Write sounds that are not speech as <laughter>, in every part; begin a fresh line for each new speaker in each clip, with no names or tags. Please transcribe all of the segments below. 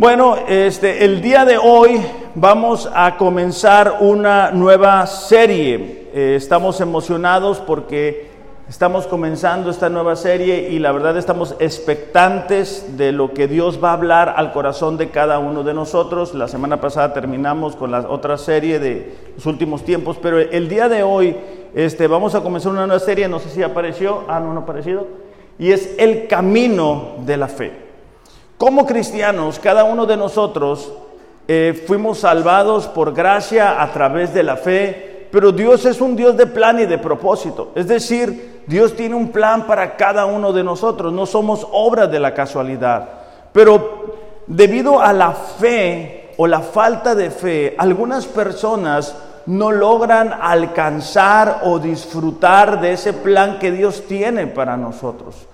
Bueno, este, el día de hoy vamos a comenzar una nueva serie. Eh, estamos emocionados porque estamos comenzando esta nueva serie y la verdad estamos expectantes de lo que Dios va a hablar al corazón de cada uno de nosotros. La semana pasada terminamos con la otra serie de los últimos tiempos, pero el día de hoy este, vamos a comenzar una nueva serie, no sé si apareció, ah, no, no ha aparecido, y es el camino de la fe. Como cristianos, cada uno de nosotros eh, fuimos salvados por gracia a través de la fe, pero Dios es un Dios de plan y de propósito. Es decir, Dios tiene un plan para cada uno de nosotros, no somos obras de la casualidad. Pero debido a la fe o la falta de fe, algunas personas no logran alcanzar o disfrutar de ese plan que Dios tiene para nosotros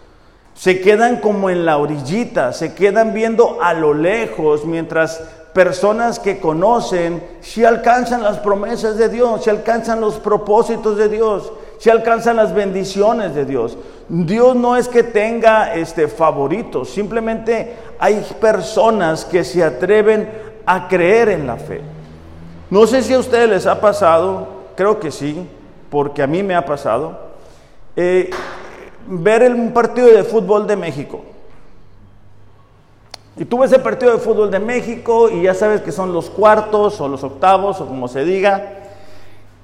se quedan como en la orillita, se quedan viendo a lo lejos mientras personas que conocen si alcanzan las promesas de Dios, si alcanzan los propósitos de Dios, si alcanzan las bendiciones de Dios. Dios no es que tenga este favoritos, simplemente hay personas que se atreven a creer en la fe. No sé si a ustedes les ha pasado, creo que sí, porque a mí me ha pasado. Eh, ver un partido de fútbol de México. Y tú ves el partido de fútbol de México y ya sabes que son los cuartos o los octavos o como se diga.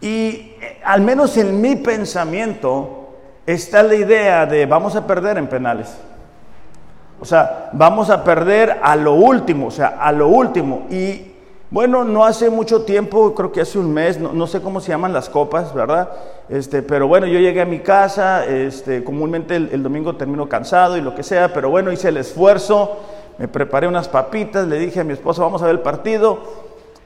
Y eh, al menos en mi pensamiento está la idea de vamos a perder en penales. O sea, vamos a perder a lo último, o sea, a lo último. Y bueno, no hace mucho tiempo, creo que hace un mes, no, sé cómo se llaman las copas, ¿verdad? Este, pero bueno, yo llegué a mi casa, este, comúnmente el, domingo termino cansado y lo que sea, pero bueno, hice el esfuerzo, me preparé unas papitas, le dije a mi esposa, vamos a ver el partido.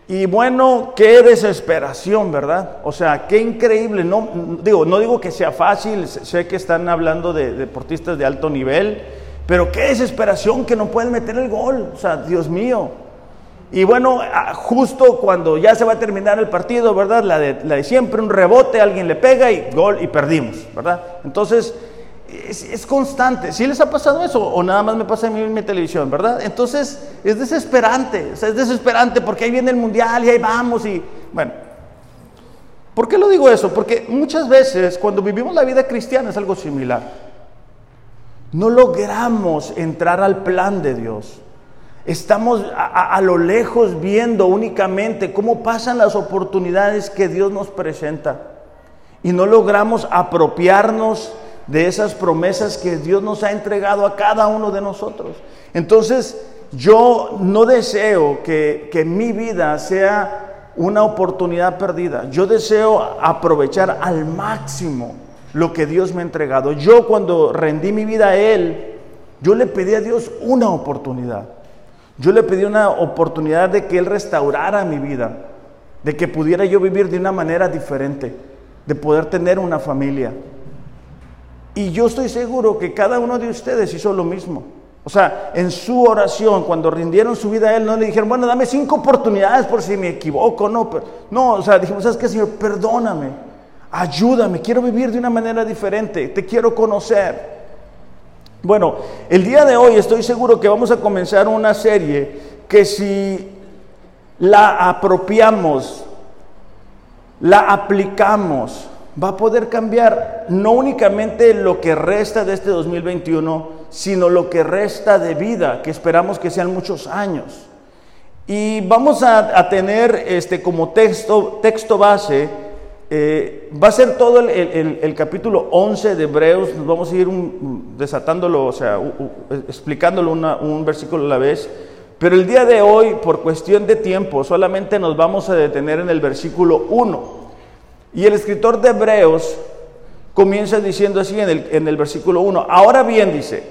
Y bueno, qué desesperación, ¿verdad? O sea, qué increíble. No digo, no digo que sea fácil, sé que están hablando de deportistas de alto nivel, pero qué desesperación que no pueden meter el gol. O sea, Dios mío. Y bueno, justo cuando ya se va a terminar el partido, ¿verdad? La de, la de siempre, un rebote, alguien le pega y gol y perdimos, ¿verdad? Entonces, es, constante. ¿Sí les ha pasado eso? O nada más me pasa en mi televisión, ¿verdad? Entonces, es desesperante, o sea, es desesperante porque ahí viene el mundial y ahí vamos y, bueno. ¿Por qué lo digo eso? Porque muchas veces cuando vivimos la vida cristiana es algo similar. No logramos entrar al plan de Dios. Estamos a, lo lejos viendo únicamente cómo pasan las oportunidades que Dios nos presenta y no logramos apropiarnos de esas promesas que Dios nos ha entregado a cada uno de nosotros. Entonces, yo no deseo que, que mi vida sea una oportunidad perdida. Yo deseo aprovechar al máximo lo que Dios me ha entregado. Yo cuando rendí mi vida a Él, yo le pedí a Dios una oportunidad. Yo le pedí una oportunidad de que Él restaurara mi vida, de que pudiera yo vivir de una manera diferente, de poder tener una familia. Y yo estoy seguro que cada uno de ustedes hizo lo mismo. O sea, en su oración, cuando rindieron su vida a Él, no le dijeron, bueno, dame cinco oportunidades por si me equivoco, no. Pero, no, o sea, dijimos, ¿sabes qué, Señor? Perdóname, ayúdame, quiero vivir de una manera diferente, te quiero conocer. Bueno, el día de hoy estoy seguro que vamos a comenzar una serie que si la apropiamos, la aplicamos, va a poder cambiar no únicamente lo que resta de este 2021, sino lo que resta de vida, que esperamos que sean muchos años. Y vamos a, tener este, como texto, texto base eh, va a ser todo el, capítulo 11 de Hebreos, nos vamos a ir desatándolo, o sea, explicándolo un versículo a la vez, pero el día de hoy, por cuestión de tiempo, solamente nos vamos a detener en el versículo 1. Y el escritor de Hebreos comienza diciendo así en el, en el versículo 1, ahora bien dice,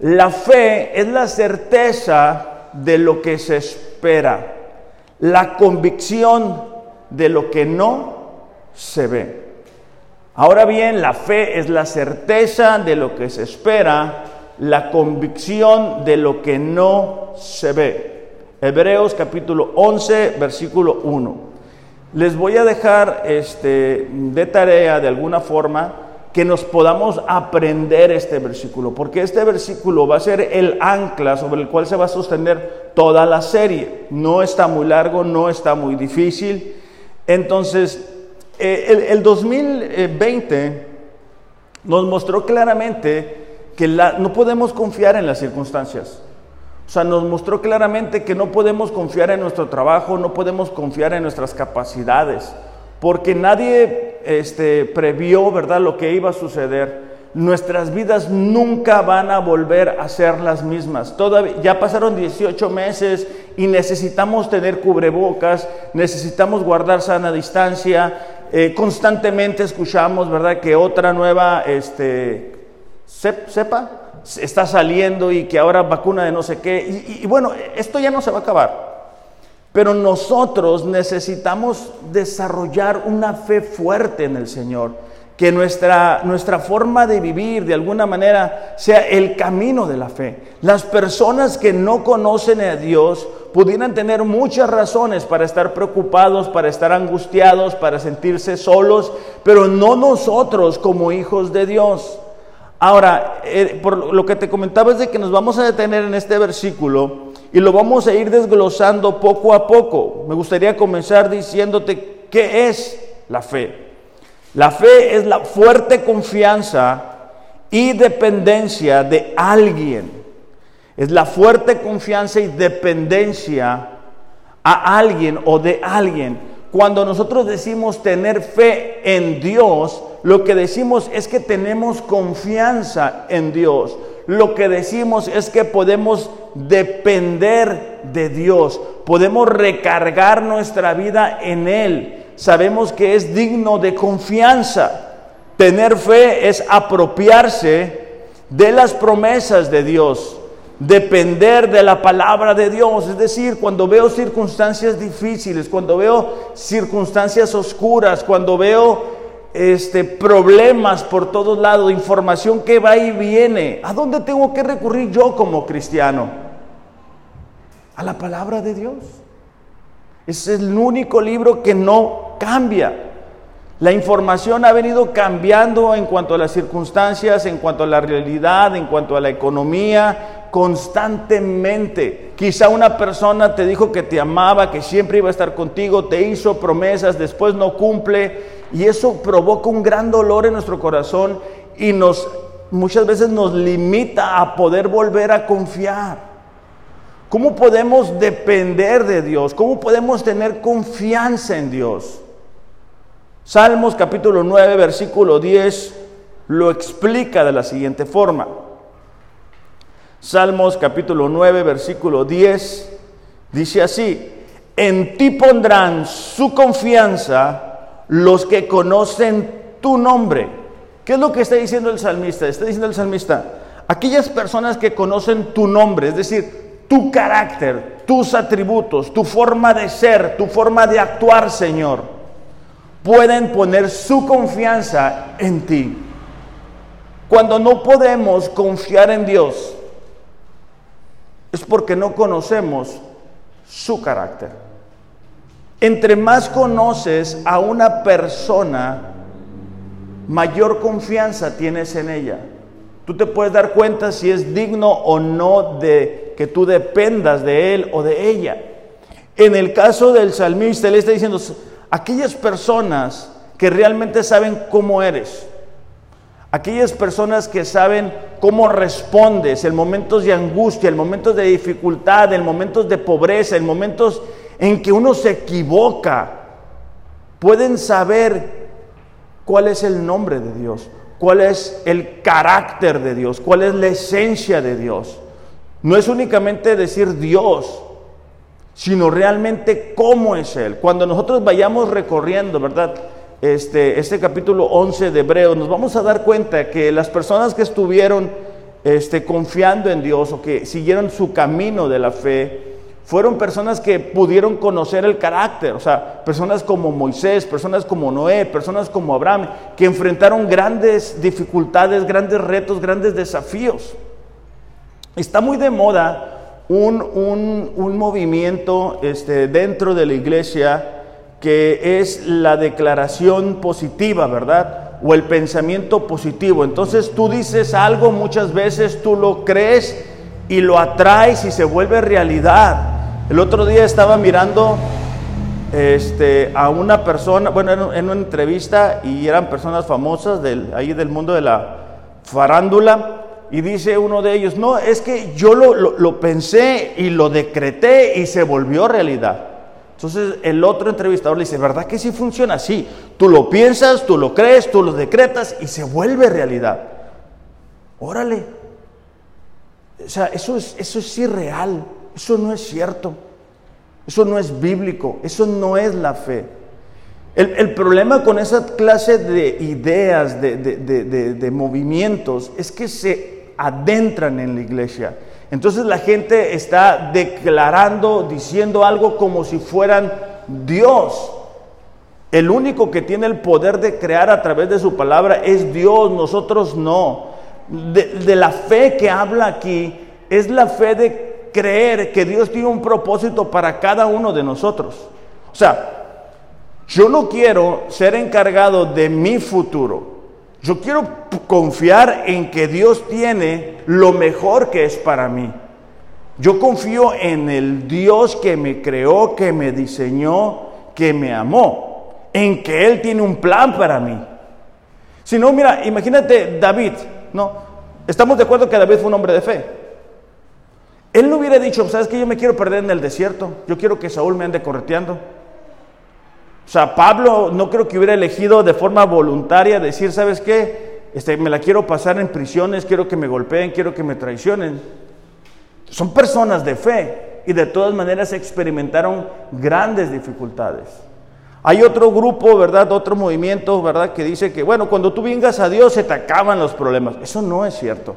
la fe es la certeza de lo que se espera, la convicción de lo que no se ve. Ahora bien, la fe es la certeza de lo que se espera, la convicción de lo que no se ve. Hebreos capítulo 11, versículo 1. Les voy a dejar este, de tarea de alguna forma que nos podamos aprender este versículo, porque este versículo va a ser el ancla sobre el cual se va a sostener toda la serie. No está muy largo, no está muy difícil. Entonces, eh, el, 2020 nos mostró claramente que no podemos confiar en las circunstancias. O sea, nos mostró claramente que no podemos confiar en nuestro trabajo, no podemos confiar en nuestras capacidades, porque nadie este, previó, ¿verdad?, lo que iba a suceder. Nuestras vidas nunca van a volver a ser las mismas. Todavía, ya pasaron 18 meses y necesitamos tener cubrebocas, necesitamos guardar sana distancia. Eh, constantemente escuchamos, ¿verdad?, que otra nueva este, cepa está saliendo y que ahora vacuna de no sé qué. y bueno, esto ya no se va a acabar. Pero nosotros necesitamos desarrollar una fe fuerte en el Señor, que nuestra, nuestra forma de vivir de alguna manera sea el camino de la fe. Las personas que no conocen a Dios pudieran tener muchas razones para estar preocupados, para estar angustiados, para sentirse solos, pero no nosotros como hijos de Dios. Ahora, eh, por lo que te comentaba es de que nos vamos a detener en este versículo y lo vamos a ir desglosando poco a poco. Me gustaría comenzar diciéndote qué es la fe. La fe es la fuerte confianza y dependencia de alguien. Es la fuerte confianza y dependencia a alguien o de alguien. Cuando nosotros decimos tener fe en Dios, lo que decimos es que tenemos confianza en Dios. Lo que decimos es que podemos depender de Dios, podemos recargar nuestra vida en Él. Sabemos que es digno de confianza. Tener fe es apropiarse de las promesas de Dios, depender de la palabra de Dios. Es decir, cuando veo circunstancias difíciles, cuando veo circunstancias oscuras, cuando veo este, problemas por todos lados, información que va y viene, ¿a dónde tengo que recurrir yo como cristiano? a la palabra de Dios. Es el único libro que no cambia. La información ha venido cambiando en cuanto a las circunstancias, en cuanto a la realidad, en cuanto a la economía, constantemente. Quizá una persona te dijo que te amaba, que siempre iba a estar contigo, te hizo promesas, después no cumple, y eso provoca un gran dolor en nuestro corazón y nos muchas veces nos limita a poder volver a confiar. ¿Cómo podemos depender de Dios? ¿Cómo podemos tener confianza en Dios? Salmos capítulo 9, versículo 10 lo explica de la siguiente forma. Salmos capítulo 9, versículo 10 dice así, en ti pondrán su confianza los que conocen tu nombre. ¿Qué es lo que está diciendo el salmista? Está diciendo el salmista, aquellas personas que conocen tu nombre, es decir, tu carácter, tus atributos, tu forma de ser, tu forma de actuar, Señor, pueden poner su confianza en ti. Cuando no podemos confiar en Dios, es porque no conocemos su carácter. Entre más conoces a una persona, mayor confianza tienes en ella. Tú te puedes dar cuenta si es digno o no de que tú dependas de él o de ella. En el caso del salmista, él está diciendo, aquellas personas que realmente saben cómo eres, aquellas personas que saben cómo respondes en momentos de angustia, en momentos de dificultad, en momentos de pobreza, en momentos en que uno se equivoca, pueden saber cuál es el nombre de Dios cuál es el carácter de Dios, cuál es la esencia de Dios. No es únicamente decir Dios, sino realmente cómo es Él. Cuando nosotros vayamos recorriendo, ¿verdad? Este, este capítulo 11 de Hebreo, nos vamos a dar cuenta que las personas que estuvieron este, confiando en Dios o que siguieron su camino de la fe, fueron personas que pudieron conocer el carácter, o sea, personas como Moisés, personas como Noé, personas como Abraham, que enfrentaron grandes dificultades, grandes retos, grandes desafíos. Está muy de moda un, un, movimiento este, dentro de la iglesia que es la declaración positiva, ¿verdad? o el pensamiento positivo. Entonces tú dices algo, muchas veces tú lo crees y lo atraes y se vuelve realidad. El otro día estaba mirando este, a una persona, bueno, en, una entrevista y eran personas famosas del, ahí del mundo de la farándula. Y dice uno de ellos, no, es que yo lo, lo pensé y lo decreté y se volvió realidad. Entonces el otro entrevistador le dice, ¿verdad que sí funciona así? Tú lo piensas, tú lo crees, tú lo decretas y se vuelve realidad. Órale. O sea, eso es, eso es irreal, eso no es cierto, eso no es bíblico, eso no es la fe. El, problema con esa clase de ideas, de, de movimientos, es que se adentran en la iglesia entonces la gente está declarando, diciendo algo como si fueran Dios. El único que tiene el poder de crear a través de su palabra es Dios, nosotros no. De, la fe que habla aquí es la fe de creer que Dios tiene un propósito para cada uno de nosotros. O sea, yo no quiero ser encargado de mi futuro. Yo quiero confiar en que Dios tiene lo mejor que es para mí. Yo confío en el Dios que me creó, que me diseñó, que me amó, en que Él tiene un plan para mí. Si no, mira, imagínate David, ¿no? Estamos de acuerdo que David fue un hombre de fe. Él no hubiera dicho, ¿sabes que Yo me quiero perder en el desierto, yo quiero que Saúl me ande correteando. O sea, Pablo no creo que hubiera elegido de forma voluntaria decir, ¿sabes qué? Este, me la quiero pasar en prisiones, quiero que me golpeen, quiero que me traicionen. Son personas de fe y de todas maneras experimentaron grandes dificultades. Hay otro grupo, ¿verdad? Otro movimiento, ¿verdad? Que dice que, bueno, cuando tú vengas a Dios se te acaban los problemas. Eso no es cierto.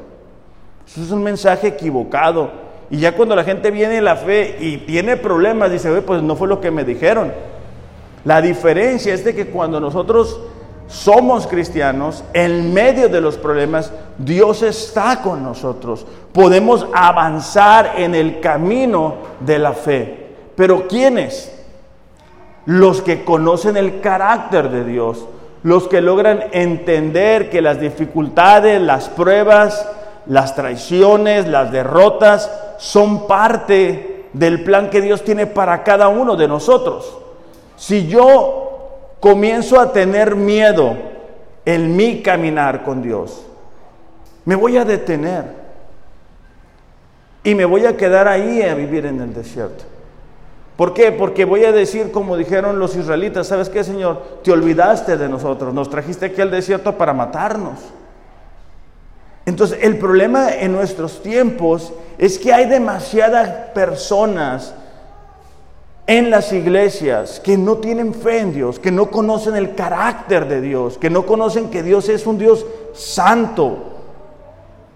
Eso es un mensaje equivocado. Y ya cuando la gente viene en la fe y tiene problemas, dice, pues no fue lo que me dijeron. La diferencia es de que cuando nosotros somos cristianos, en medio de los problemas, Dios está con nosotros. Podemos avanzar en el camino de la fe. Pero ¿quiénes? Los que conocen el carácter de Dios, los que logran entender que las dificultades, las pruebas, las traiciones, las derrotas son parte del plan que Dios tiene para cada uno de nosotros. Si yo comienzo a tener miedo en mi caminar con Dios, me voy a detener y me voy a quedar ahí a vivir en el desierto. ¿Por qué? Porque voy a decir, como dijeron los israelitas, ¿sabes qué, Señor? Te olvidaste de nosotros, nos trajiste aquí al desierto para matarnos. Entonces, el problema en nuestros tiempos es que hay demasiadas personas en las iglesias que no tienen fe en Dios, que no conocen el carácter de Dios, que no conocen que Dios es un Dios santo,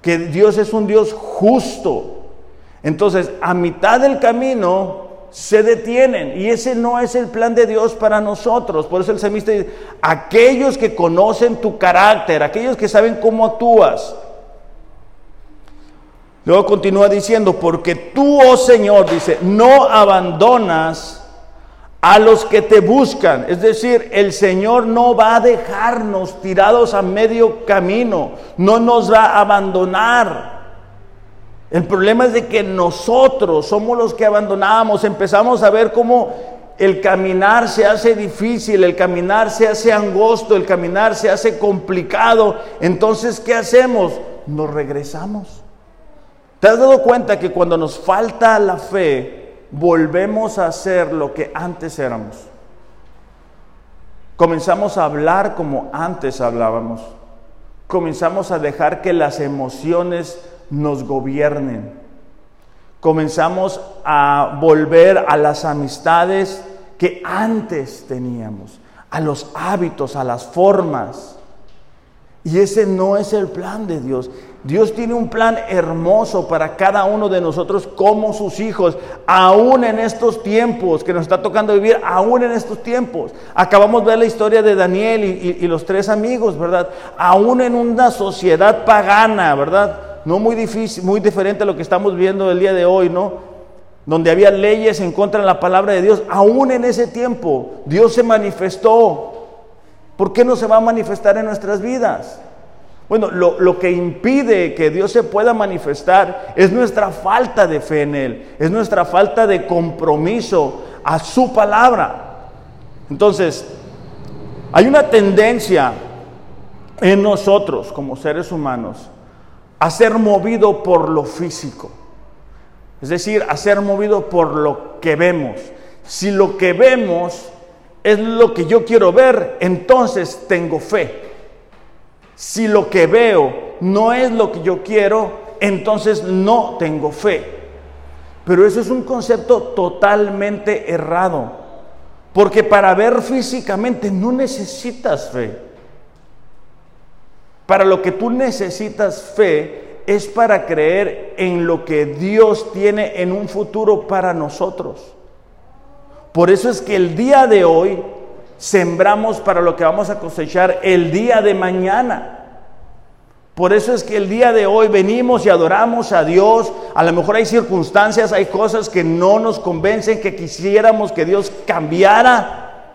que Dios es un Dios justo. Entonces, a mitad del camino se detienen y ese no es el plan de Dios para nosotros. Por eso el semista dice, aquellos que conocen tu carácter, aquellos que saben cómo actúas, Luego continúa diciendo, porque tú, oh Señor, dice, no abandonas a los que te buscan. Es decir, el Señor no va a dejarnos tirados a medio camino, no nos va a abandonar. El problema es de que nosotros somos los que abandonamos, empezamos a ver cómo el caminar se hace difícil, el caminar se hace angosto, el caminar se hace complicado. Entonces, ¿qué hacemos? Nos regresamos. ¿Te has dado cuenta que cuando nos falta la fe, volvemos a ser lo que antes éramos? Comenzamos a hablar como antes hablábamos. Comenzamos a dejar que las emociones nos gobiernen. Comenzamos a volver a las amistades que antes teníamos, a los hábitos, a las formas. Y ese no es el plan de Dios. Dios tiene un plan hermoso para cada uno de nosotros como sus hijos, aún en estos tiempos que nos está tocando vivir, aún en estos tiempos. Acabamos de ver la historia de Daniel y, los tres amigos, ¿verdad? Aún en una sociedad pagana, ¿verdad? No muy difícil, muy diferente a lo que estamos viendo el día de hoy, ¿no? Donde había leyes en contra de la palabra de Dios, aún en ese tiempo Dios se manifestó ¿Por qué no se va a manifestar en nuestras vidas? Bueno, lo, que impide que Dios se pueda manifestar es nuestra falta de fe en Él, es nuestra falta de compromiso a su palabra. Entonces, hay una tendencia en nosotros como seres humanos a ser movido por lo físico. Es decir, a ser movido por lo que vemos. Si lo que vemos es lo que yo quiero ver, entonces tengo fe. Si lo que veo no es lo que yo quiero, entonces no tengo fe. Pero eso es un concepto totalmente errado. Porque para ver físicamente no necesitas fe. Para lo que tú necesitas fe es para creer en lo que Dios tiene en un futuro para nosotros. Por eso es que el día de hoy sembramos para lo que vamos a cosechar el día de mañana. Por eso es que el día de hoy venimos y adoramos a Dios. A lo mejor hay circunstancias, hay cosas que no nos convencen, que quisiéramos que Dios cambiara.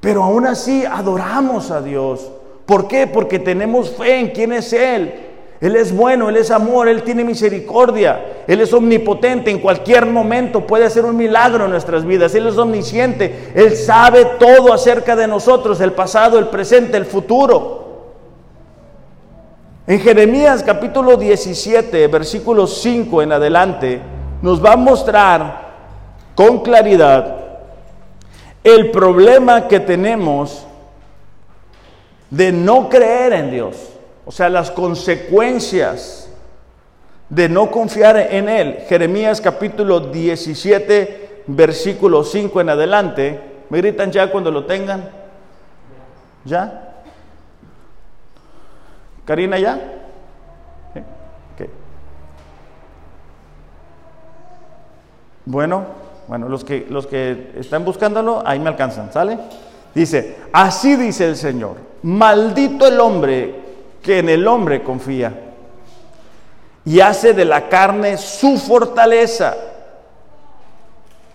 Pero aún así adoramos a Dios. ¿Por qué? Porque tenemos fe en quién es Él. Él es bueno, Él es amor, Él tiene misericordia, Él es omnipotente, en cualquier momento puede hacer un milagro en nuestras vidas, Él es omnisciente, Él sabe todo acerca de nosotros, el pasado, el presente, el futuro. En Jeremías capítulo 17, versículo 5 en adelante, nos va a mostrar con claridad el problema que tenemos de no creer en Dios, o sea, las consecuencias de no confiar en Él. Jeremías capítulo 17, versículo 5 en adelante. ¿Me gritan ya cuando lo tengan? ¿Ya? ¿Karina ya? Bueno, bueno, los que, los que están buscándolo, ahí me alcanzan, ¿sale? Dice, así dice el Señor, maldito el hombre que en el hombre confía y hace de la carne su fortaleza.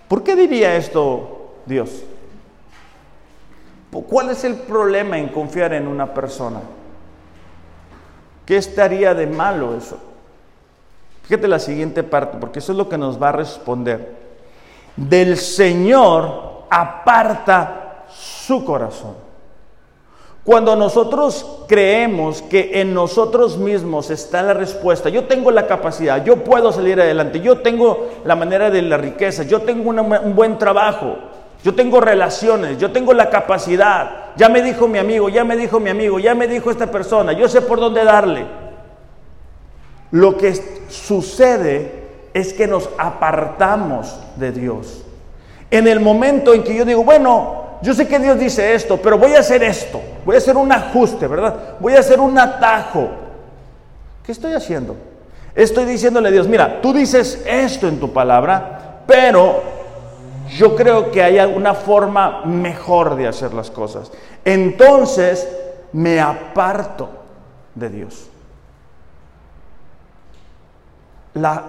¿Por qué diría esto Dios? ¿Cuál es el problema en confiar en una persona? ¿Qué estaría de malo eso? Fíjate la siguiente parte, porque eso es lo que nos va a responder. Del Señor aparta su corazón. Cuando nosotros creemos que en nosotros mismos está la respuesta, yo tengo la capacidad, yo puedo salir adelante, yo tengo la manera de la riqueza, yo tengo un buen trabajo, yo tengo relaciones, yo tengo la capacidad, ya me dijo mi amigo, ya me dijo mi amigo, ya me dijo esta persona, yo sé por dónde darle. Lo que sucede es que nos apartamos de Dios. En el momento en que yo digo, bueno, yo sé que Dios dice esto, pero voy a hacer esto, voy a hacer un ajuste, ¿verdad? Voy a hacer un atajo. ¿Qué estoy haciendo? Estoy diciéndole a Dios, mira, tú dices esto en tu palabra, pero yo creo que hay una forma mejor de hacer las cosas. Entonces me aparto de Dios.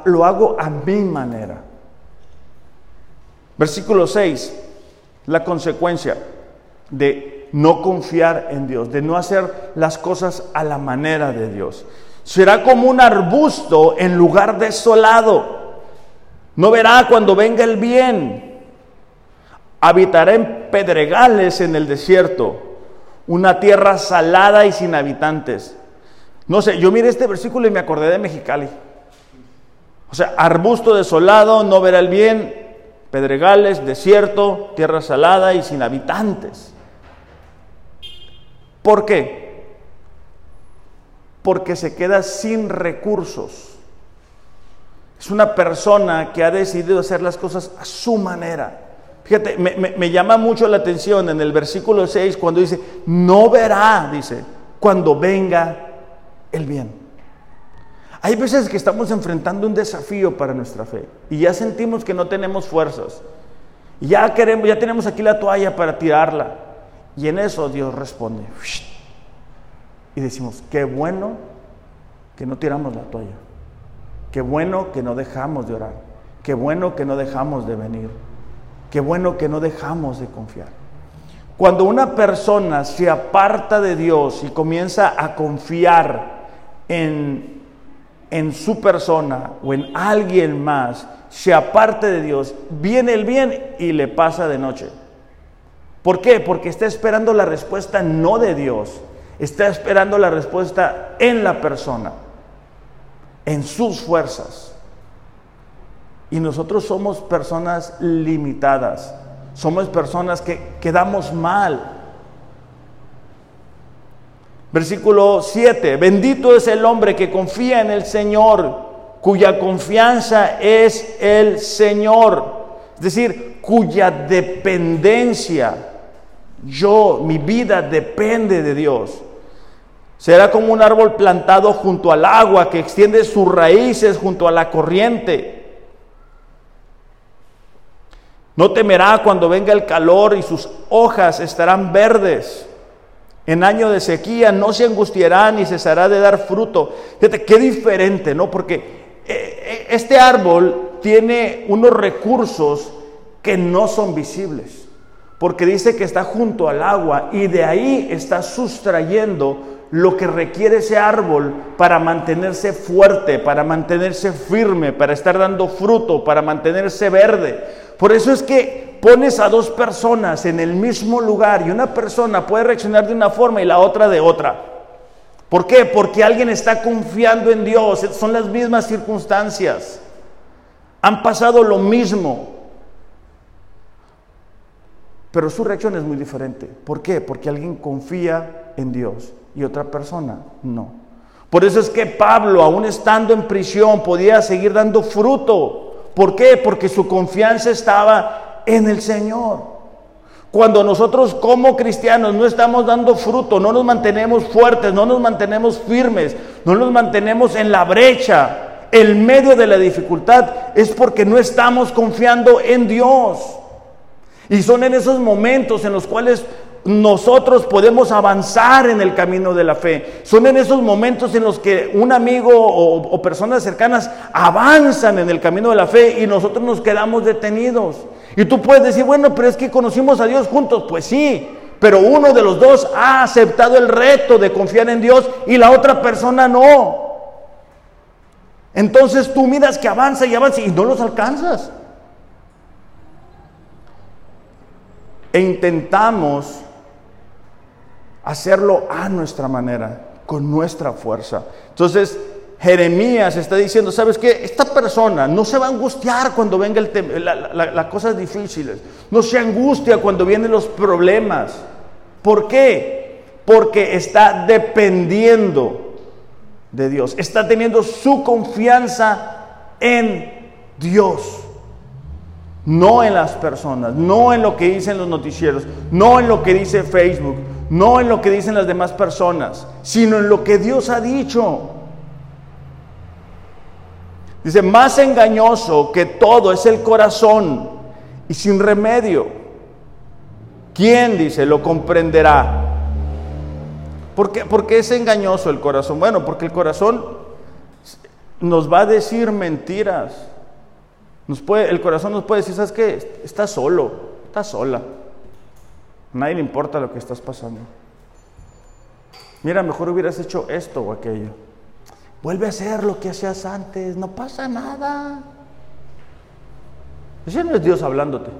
lo hago a mi manera. Versículo 6 la consecuencia de no confiar en Dios, de no hacer las cosas a la manera de Dios. Será como un arbusto en lugar desolado. No verá cuando venga el bien. Habitará en pedregales en el desierto, una tierra salada y sin habitantes. No sé, yo miré este versículo y me acordé de Mexicali. O sea, arbusto desolado, no verá el bien, pedregales, desierto, tierra salada y sin habitantes. ¿Por qué? Porque se queda sin recursos. Es una persona que ha decidido hacer las cosas a su manera. Fíjate, me, llama mucho la atención en el versículo 6 cuando dice, no verá, dice, cuando venga el bien. Hay veces que estamos enfrentando un desafío para nuestra fe y ya sentimos que no tenemos fuerzas. Y ya queremos, ya tenemos aquí la toalla para tirarla. Y en eso Dios responde. Y decimos, qué bueno que no tiramos la toalla. Qué bueno que no dejamos de orar. Qué bueno que no dejamos de venir. Qué bueno que no dejamos de confiar. Cuando una persona se aparta de Dios y comienza a confiar en, en su persona o en alguien más, se aparte de Dios, viene el bien y le pasa de noche. ¿Por qué? Porque está esperando la respuesta no de Dios, está esperando la respuesta en la persona, en sus fuerzas. Y nosotros somos personas limitadas, somos personas que quedamos mal. Versículo 7, bendito es el hombre que confía en el Señor, cuya confianza es el Señor, es decir, cuya dependencia yo, mi vida depende de Dios. Será como un árbol plantado junto al agua que extiende sus raíces junto a la corriente. No temerá cuando venga el calor y sus hojas estarán verdes. En año de sequía no se angustiará ni cesará de dar fruto. Fíjate, qué diferente, ¿no? Porque eh, eh, este árbol tiene unos recursos que no son visibles porque dice que está junto al agua y de ahí está sustrayendo lo que requiere ese árbol para mantenerse fuerte, para mantenerse firme, para estar dando fruto, para mantenerse verde. Por eso es que pones a dos personas en el mismo lugar y una persona puede reaccionar de una forma y la otra de otra. ¿Por qué? Porque alguien está confiando en Dios, son las mismas circunstancias. Han pasado lo mismo, pero su reacción es muy diferente. ¿Por qué? Porque alguien confía en Dios y otra persona no. Por eso es que Pablo, aún estando en prisión, podía seguir dando fruto. ¿Por qué? Porque su confianza estaba en el Señor. Cuando nosotros como cristianos no estamos dando fruto, no nos mantenemos fuertes, no nos mantenemos firmes, no nos mantenemos en la brecha, en medio de la dificultad, es porque no estamos confiando en Dios. Y son en esos momentos en los cuales nosotros podemos avanzar en el camino de la fe. Son en esos momentos en los que un amigo o, personas cercanas avanzan en el camino de la fe y nosotros nos quedamos detenidos. Y tú puedes decir, bueno, pero es que conocimos a Dios juntos. Pues sí, pero uno de los dos ha aceptado el reto de confiar en Dios y la otra persona no. Entonces tú miras que avanza y avanza y no los alcanzas. e intentamos hacerlo a nuestra manera, con nuestra fuerza. Entonces, Jeremías está diciendo, ¿sabes qué? Esta persona no se va a angustiar cuando venga el las cosas difíciles, no se angustia cuando vienen los problemas. ¿Por qué? Porque está dependiendo de Dios, está teniendo su confianza en Dios no en las personas, no en lo que dicen los noticieros, no en lo que dice Facebook, no en lo que dicen las demás personas, sino en lo que Dios ha dicho. Dice, más engañoso que todo es el corazón y sin remedio. ¿Quién, dice, lo comprenderá? ¿Por qué, ¿Por qué es engañoso el corazón? Bueno, porque el corazón nos va a decir mentiras el corazón nos puede decir, ¿sabes qué? Estás solo, estás sola. Nadie le importa lo que estás pasando. Mira, mejor hubieras hecho esto o aquello. Vuelve a hacer lo que hacías antes, no pasa nada. Ese no es Dios hablándote.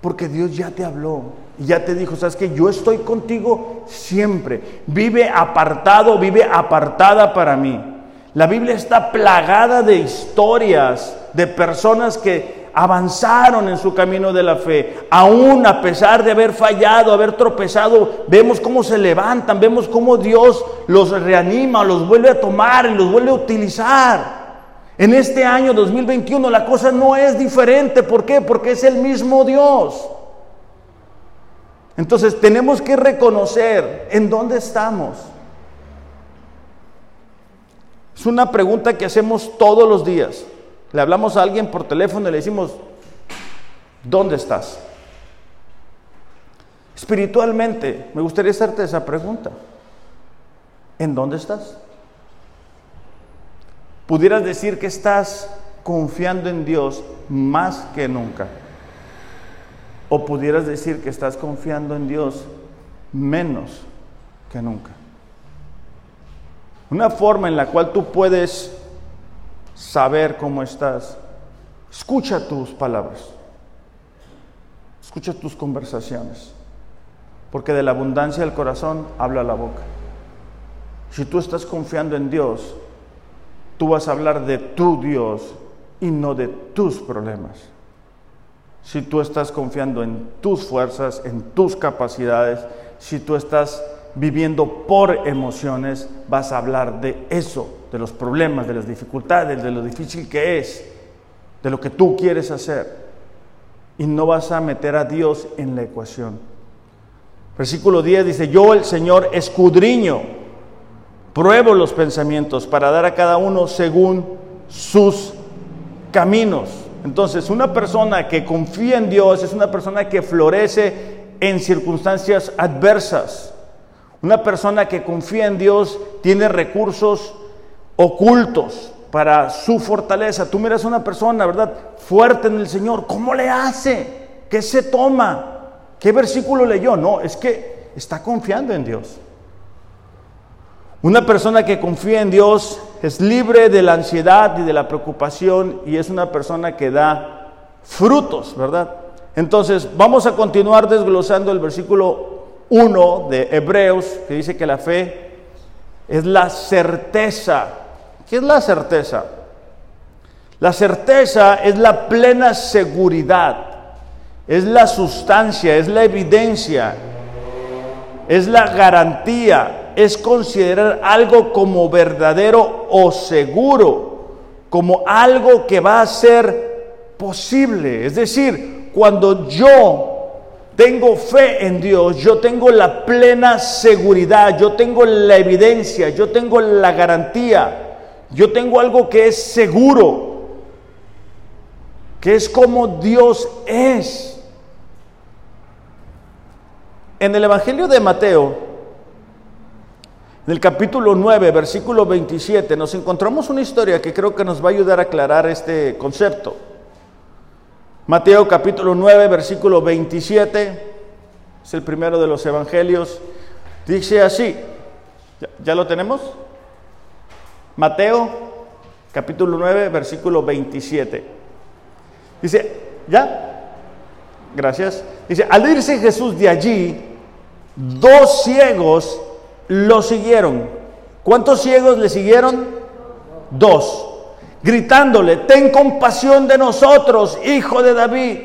Porque Dios ya te habló y ya te dijo, sabes que yo estoy contigo siempre. Vive apartado, vive apartada para mí. La Biblia está plagada de historias de personas que avanzaron en su camino de la fe. Aún a pesar de haber fallado, haber tropezado, vemos cómo se levantan, vemos cómo Dios los reanima, los vuelve a tomar y los vuelve a utilizar. En este año 2021 la cosa no es diferente. ¿Por qué? Porque es el mismo Dios. Entonces tenemos que reconocer en dónde estamos. Es una pregunta que hacemos todos los días. Le hablamos a alguien por teléfono y le decimos, ¿dónde estás? Espiritualmente, me gustaría hacerte esa pregunta. ¿En dónde estás? Pudieras decir que estás confiando en Dios más que nunca. O pudieras decir que estás confiando en Dios menos que nunca. Una forma en la cual tú puedes saber cómo estás, escucha tus palabras, escucha tus conversaciones, porque de la abundancia del corazón habla la boca. Si tú estás confiando en Dios, tú vas a hablar de tu Dios y no de tus problemas. Si tú estás confiando en tus fuerzas, en tus capacidades, si tú estás viviendo por emociones, vas a hablar de eso, de los problemas, de las dificultades, de lo difícil que es, de lo que tú quieres hacer. Y no vas a meter a Dios en la ecuación. Versículo 10 dice, yo el Señor escudriño, pruebo los pensamientos para dar a cada uno según sus caminos. Entonces, una persona que confía en Dios es una persona que florece en circunstancias adversas. Una persona que confía en Dios tiene recursos ocultos para su fortaleza. Tú miras a una persona, ¿verdad? Fuerte en el Señor. ¿Cómo le hace? ¿Qué se toma? ¿Qué versículo leyó? No, es que está confiando en Dios. Una persona que confía en Dios es libre de la ansiedad y de la preocupación y es una persona que da frutos, ¿verdad? Entonces, vamos a continuar desglosando el versículo 1 de Hebreos, que dice que la fe es la certeza. ¿Qué es la certeza? La certeza es la plena seguridad, es la sustancia, es la evidencia, es la garantía, es considerar algo como verdadero o seguro, como algo que va a ser posible. Es decir, cuando yo tengo fe en Dios, yo tengo la plena seguridad, yo tengo la evidencia, yo tengo la garantía, yo tengo algo que es seguro, que es como Dios es. En el Evangelio de Mateo, en el capítulo 9, versículo 27, nos encontramos una historia que creo que nos va a ayudar a aclarar este concepto. Mateo capítulo 9, versículo 27, es el primero de los evangelios, dice así, ¿ya, lo tenemos? Mateo capítulo 9, versículo 27. Dice, ¿ya? Gracias. Dice, al irse Jesús de allí, dos ciegos lo siguieron. ¿Cuántos ciegos le siguieron? Dos gritándole, ten compasión de nosotros, hijo de David.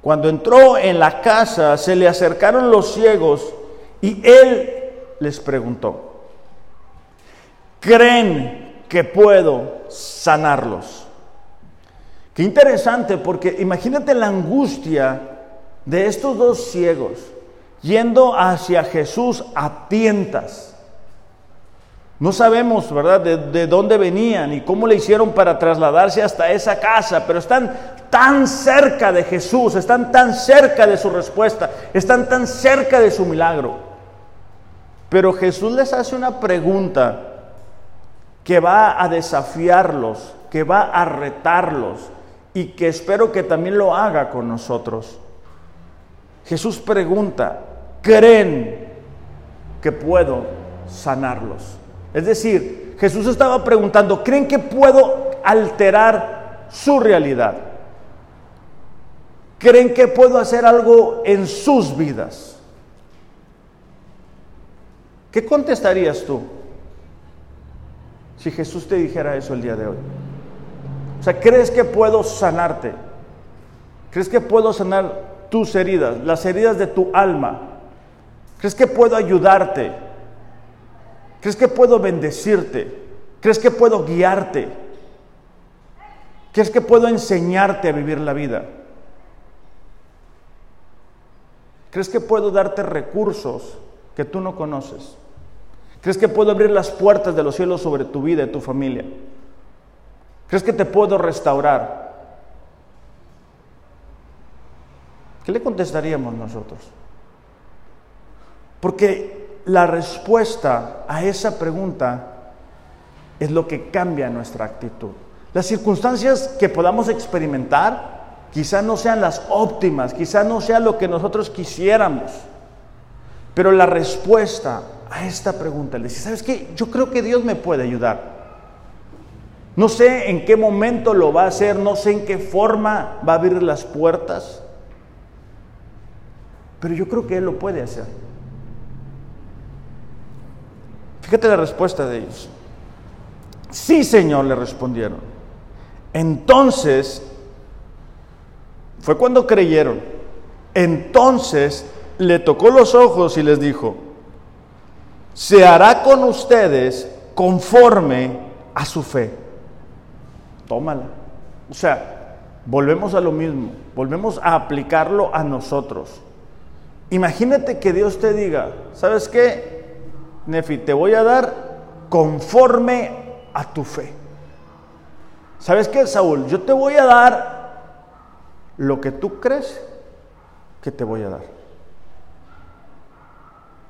Cuando entró en la casa, se le acercaron los ciegos y él les preguntó, ¿creen que puedo sanarlos? Qué interesante, porque imagínate la angustia de estos dos ciegos yendo hacia Jesús a tientas no sabemos, ¿verdad?, de, dónde venían y cómo le hicieron para trasladarse hasta esa casa, pero están tan cerca de Jesús, están tan cerca de su respuesta, están tan cerca de su milagro. Pero Jesús les hace una pregunta que va a desafiarlos, que va a retarlos y que espero que también lo haga con nosotros. Jesús pregunta, ¿creen que puedo sanarlos? Es decir, Jesús estaba preguntando, ¿creen que puedo alterar su realidad? ¿Creen que puedo hacer algo en sus vidas? ¿Qué contestarías tú si Jesús te dijera eso el día de hoy? O sea, ¿crees que puedo sanarte? ¿Crees que puedo sanar tus heridas, las heridas de tu alma? ¿Crees que puedo ayudarte? ¿Crees que puedo bendecirte? ¿Crees que puedo guiarte? ¿Crees que puedo enseñarte a vivir la vida? ¿Crees que puedo darte recursos que tú no conoces? ¿Crees que puedo abrir las puertas de los cielos sobre tu vida y tu familia? ¿Crees que te puedo restaurar? ¿Qué le contestaríamos nosotros? Porque la respuesta a esa pregunta es lo que cambia nuestra actitud. Las circunstancias que podamos experimentar quizá no sean las óptimas, quizá no sea lo que nosotros quisiéramos, pero la respuesta a esta pregunta, le dice, ¿sabes qué? Yo creo que Dios me puede ayudar. No sé en qué momento lo va a hacer, no sé en qué forma va a abrir las puertas, pero yo creo que Él lo puede hacer. Fíjate la respuesta de ellos. Sí, Señor, le respondieron. Entonces, fue cuando creyeron. Entonces le tocó los ojos y les dijo, se hará con ustedes conforme a su fe. Tómala. O sea, volvemos a lo mismo, volvemos a aplicarlo a nosotros. Imagínate que Dios te diga, ¿sabes qué? Nefi, te voy a dar conforme a tu fe. ¿Sabes qué, Saúl? Yo te voy a dar lo que tú crees que te voy a dar.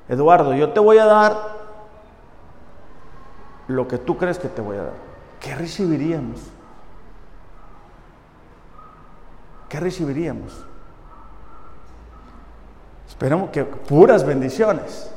Eduardo, yo te voy a dar lo que tú crees que te voy a dar. ¿Qué recibiríamos? ¿Qué recibiríamos? Esperamos que puras bendiciones.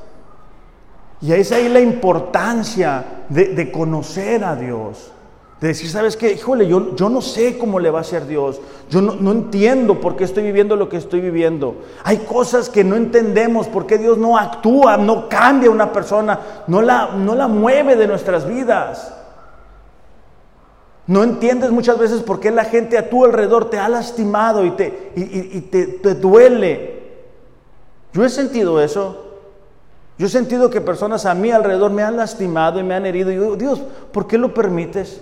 Y es ahí la importancia de, conocer a Dios. De decir, ¿sabes qué? Híjole, yo, yo no sé cómo le va a ser Dios. Yo no, no, entiendo por qué estoy viviendo lo que estoy viviendo. Hay cosas que no entendemos, por qué Dios no actúa, no cambia a una persona, no la, no la mueve de nuestras vidas. No entiendes muchas veces por qué la gente a tu alrededor te ha lastimado y te, y, y te, te duele. Yo he sentido eso. Yo he sentido que personas a mi alrededor me han lastimado y me han herido. Y yo digo, Dios, ¿por qué lo permites?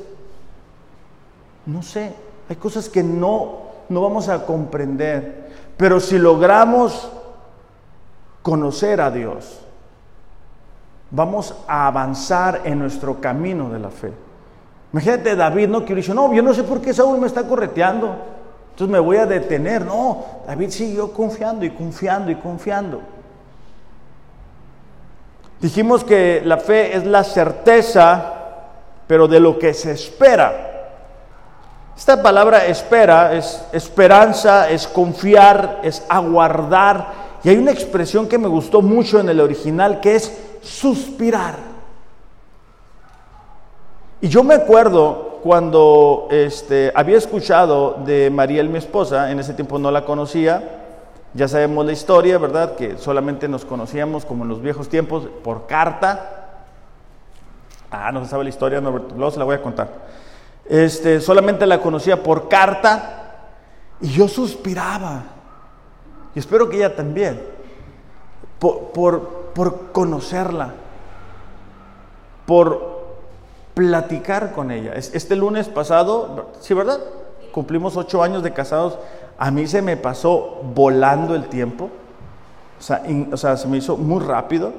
No sé, hay cosas que no, no vamos a comprender, pero si logramos conocer a Dios, vamos a avanzar en nuestro camino de la fe. Imagínate David, ¿no? Que dice, no, yo no sé por qué Saúl me está correteando, entonces me voy a detener. No, David siguió confiando y confiando y confiando. Dijimos que la fe es la certeza, pero de lo que se espera. Esta palabra espera es esperanza, es confiar, es aguardar. Y hay una expresión que me gustó mucho en el original que es suspirar. Y yo me acuerdo cuando este, había escuchado de Mariel, mi esposa, en ese tiempo no la conocía, ya sabemos la historia, ¿verdad? Que solamente nos conocíamos como en los viejos tiempos por carta. Ah, no se sabe la historia, no, luego la voy a contar. Este, solamente la conocía por carta y yo suspiraba. Y espero que ella también, por, por, conocerla, por platicar con ella. Este lunes pasado, ¿sí, verdad? Cumplimos ocho años de casados. A mí se me pasó volando el tiempo. O sea, se me hizo muy rápido.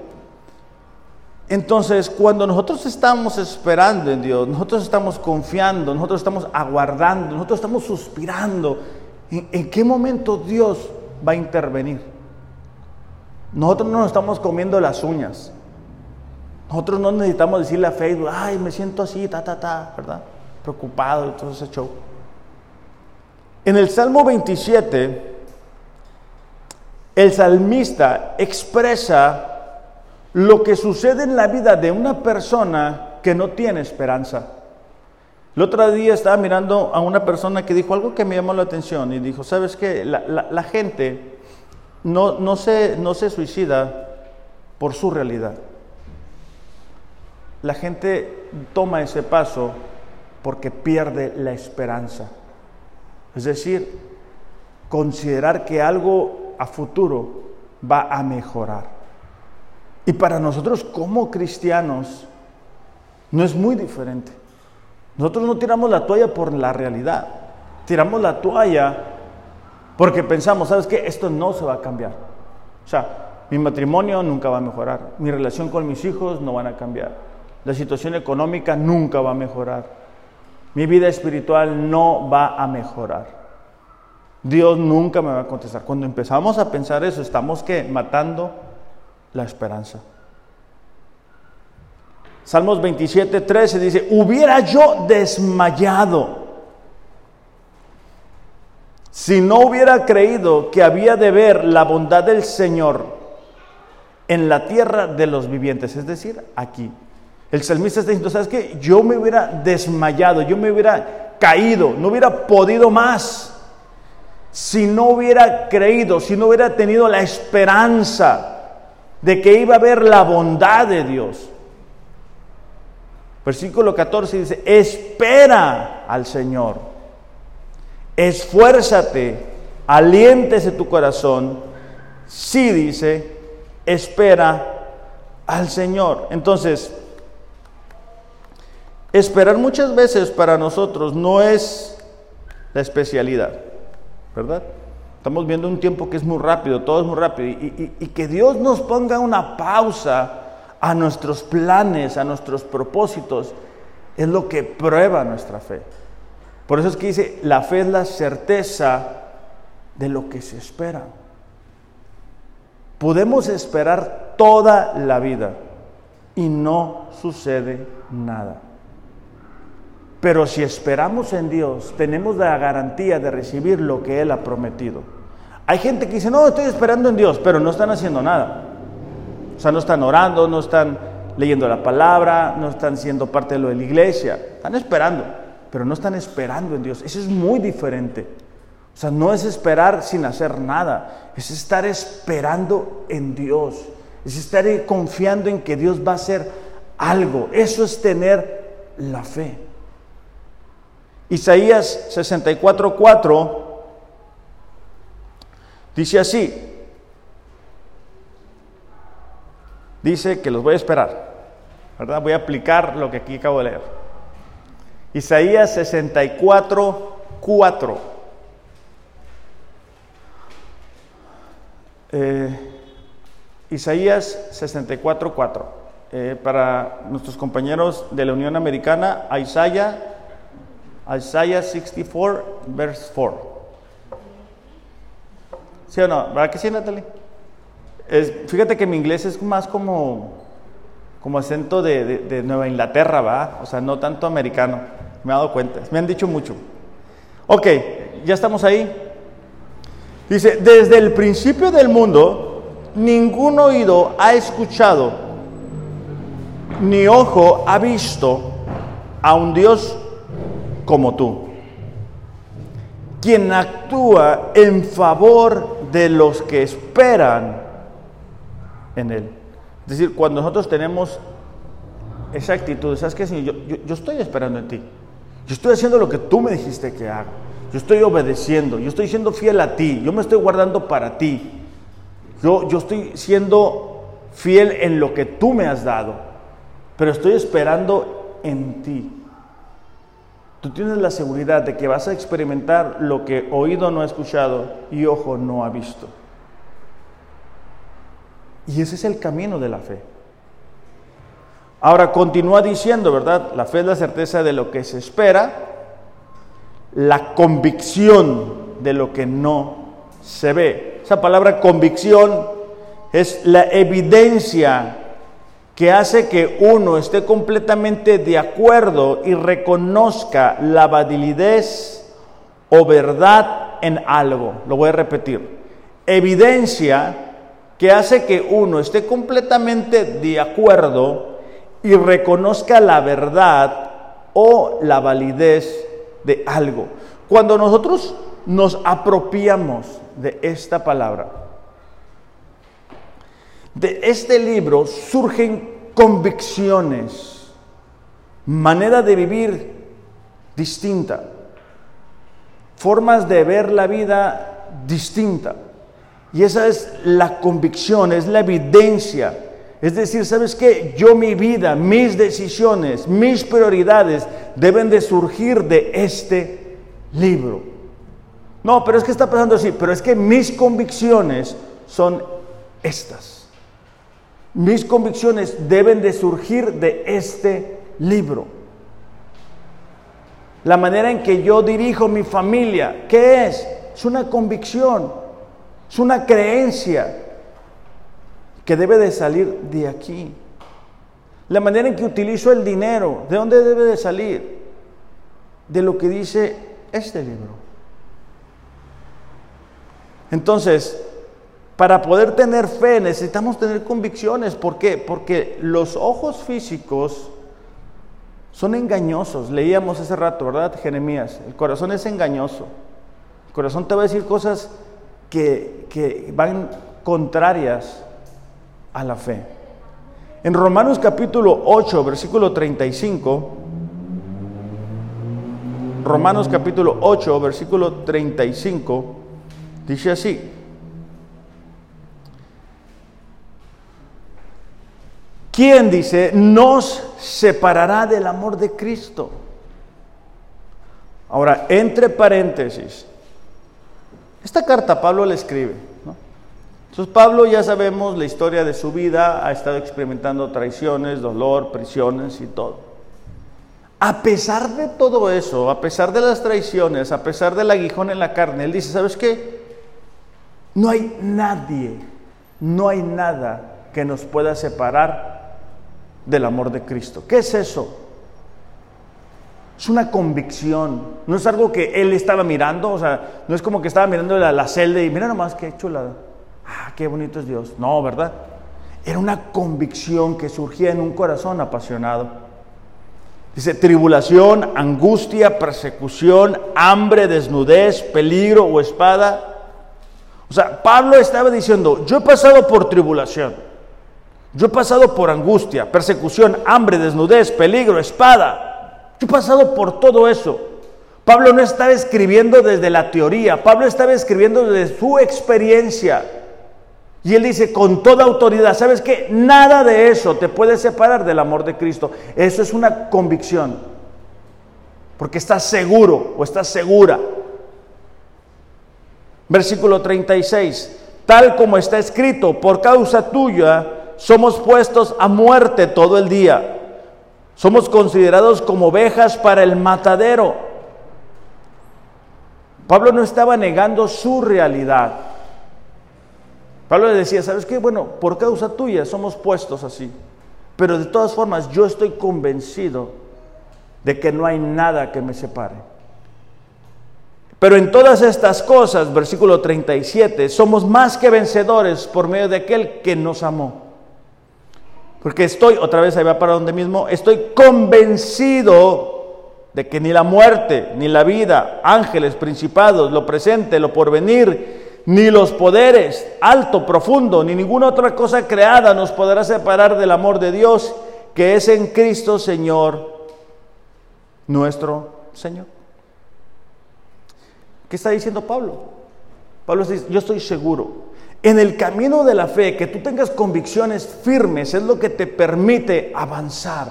Entonces, cuando nosotros estamos esperando en Dios, nosotros estamos confiando, nosotros estamos aguardando, nosotros estamos suspirando, ¿en, qué momento Dios va a intervenir? Nosotros no nos estamos comiendo las uñas. Nosotros no necesitamos decirle a Facebook, ay, me siento así, ta, ta, ta, ¿verdad? Preocupado todo ese show. En el Salmo 27, el salmista expresa lo que sucede en la vida de una persona que no tiene esperanza. El otro día estaba mirando a una persona que dijo algo que me llamó la atención y dijo, ¿sabes qué? La, gente no, no, se, no se suicida por su realidad. La gente toma ese paso porque pierde la esperanza. Es decir, considerar que algo a futuro va a mejorar. Y para nosotros como cristianos no es muy diferente. Nosotros no tiramos la toalla por la realidad, tiramos la toalla porque pensamos, ¿sabes qué? Esto no se va a cambiar. O sea, mi matrimonio nunca va a mejorar, mi relación con mis hijos no van a cambiar, la situación económica nunca va a mejorar, mi vida espiritual no va a mejorar. Dios nunca me va a contestar. Cuando empezamos a pensar eso, estamos que matando la esperanza. Salmos 27, 13 dice, hubiera yo desmayado si no hubiera creído que había de ver la bondad del Señor en la tierra de los vivientes, es decir, aquí. El salmista está diciendo, ¿sabes qué? Yo me hubiera desmayado, yo me hubiera caído, no hubiera podido más si no hubiera creído, si no hubiera tenido la esperanza de que iba a ver la bondad de Dios. Versículo 14 dice, espera al Señor, esfuérzate, aliéntese tu corazón. Sí dice, espera al Señor. Entonces, esperar muchas veces para nosotros no es la especialidad, ¿verdad? Estamos viendo un tiempo que es muy rápido, todo es muy rápido, y, que Dios nos ponga una pausa a nuestros planes, a nuestros propósitos, es lo que prueba nuestra fe. Por eso es que dice, la fe es la certeza de lo que se espera. Podemos esperar toda la vida y no sucede nada. Pero si esperamos en Dios, tenemos la garantía de recibir lo que Él ha prometido. Hay gente que dice, no, estoy esperando en Dios, pero no están haciendo nada. O sea, no están orando, no están leyendo la palabra, no están siendo parte de lo de la iglesia. Están esperando, pero no están esperando en Dios. Eso es muy diferente. O sea, no es esperar sin hacer nada, es estar esperando en Dios, es estar confiando en que Dios va a hacer algo. Eso es tener la fe. Isaías 64:4 dice así, dice que los voy a esperar, ¿verdad? Voy a aplicar lo que aquí acabo de leer. Isaías 64, 4. Eh, Isaías 64, 4. Eh, para nuestros compañeros de la Unión Americana, Isaías, Isaiah 64, verse 4. ¿Sí o no? ¿Verdad que sí, Natalie? fíjate que mi inglés es más como, como acento de, Nueva Inglaterra, ¿va? O sea, no tanto americano. Me he dado cuenta. Me han dicho mucho. Ok, ya estamos ahí. Dice, desde el principio del mundo, ningún oído ha escuchado, ni ojo ha visto a un Dios como tú, quien actúa en favor de los que esperan en Él. Es decir, cuando nosotros tenemos esa actitud, ¿sabes qué, Señor? Yo, estoy esperando en ti. Yo estoy haciendo lo que tú me dijiste que haga. Yo estoy obedeciendo. Yo estoy siendo fiel a ti. Yo me estoy guardando para ti. Yo, yo estoy siendo fiel en lo que tú me has dado. Pero estoy esperando en ti. Tú tienes la seguridad de que vas a experimentar lo que oído no ha escuchado y ojo no ha visto. Y ese es el camino de la fe. Ahora continúa diciendo, ¿verdad? La fe es la certeza de lo que se espera, la convicción de lo que no se ve. Esa palabra convicción es la evidencia que hace que uno esté completamente de acuerdo y reconozca la validez o verdad en algo. Lo voy a repetir. Evidencia que hace que uno esté completamente de acuerdo y reconozca la verdad o la validez de algo. Cuando nosotros nos apropiamos de esta palabra, de este libro surgen convicciones, manera de vivir distinta, formas de ver la vida distinta. Y esa es la convicción, es la evidencia. Es decir, ¿sabes qué? Yo mi vida, mis decisiones, mis prioridades deben de surgir de este libro. No, pero es que está pasando así, pero es que mis convicciones son estas. Mis convicciones deben de surgir de este libro. La manera en que yo dirijo mi familia, ¿qué es? Es una convicción. Es una creencia que debe de salir de aquí. La manera en que utilizo el dinero, ¿de dónde debe de salir? De lo que dice este libro. Entonces, para poder tener fe necesitamos tener convicciones. ¿Por qué? Porque los ojos físicos son engañosos. Leíamos hace rato, ¿verdad? Jeremías. El corazón es engañoso. El corazón te va a decir cosas que, que van contrarias a la fe. En Romanos capítulo 8, versículo 35, Romanos capítulo 8, versículo 35, dice así, ¿quién dice nos separará del amor de Cristo? Ahora, entre paréntesis, esta carta Pablo le escribe, entonces Pablo ya sabemos la historia de su vida, ha estado experimentando traiciones, dolor, prisiones y todo. A pesar de todo eso, a pesar de las traiciones, a pesar del aguijón en la carne, él dice, ¿sabes qué? No hay nadie, no hay nada que nos pueda separar del amor de Cristo. ¿Qué es eso? Es una convicción, no es algo que él estaba mirando, o sea, no es como que estaba mirando la, la celda y mira nomás qué chulada ah, qué bonito es Dios. No, ¿verdad? Era una convicción que surgía en un corazón apasionado. Dice, tribulación, angustia, persecución, hambre, desnudez, peligro o espada. O sea, Pablo estaba diciendo, yo he pasado por tribulación, yo he pasado por angustia, persecución, hambre, desnudez, peligro, espada. Yo he pasado por todo eso. Pablo no estaba escribiendo desde la teoría, Pablo estaba escribiendo desde su experiencia. Y él dice con toda autoridad, ¿sabes qué? Nada de eso te puede separar del amor de Cristo. Eso es una convicción. Porque estás seguro o estás segura. Versículo 36. Tal como está escrito, por causa tuya somos puestos a muerte todo el día. Somos considerados como ovejas para el matadero. Pablo no estaba negando su realidad. Pablo le decía, ¿sabes qué? Bueno, por causa tuya somos puestos así. Pero de todas formas, yo estoy convencido de que no hay nada que me separe. Pero en todas estas cosas, versículo 37, somos más que vencedores por medio de aquel que nos amó. Porque estoy, otra vez ahí va para donde mismo, estoy convencido de que ni la muerte, ni la vida, ángeles, principados, lo presente, lo porvenir, ni los poderes, alto, profundo, ni ninguna otra cosa creada nos podrá separar del amor de Dios que es en Cristo Señor, nuestro Señor. ¿Qué está diciendo Pablo? Pablo dice, yo estoy seguro. En el camino de la fe, que tú tengas convicciones firmes es lo que te permite avanzar.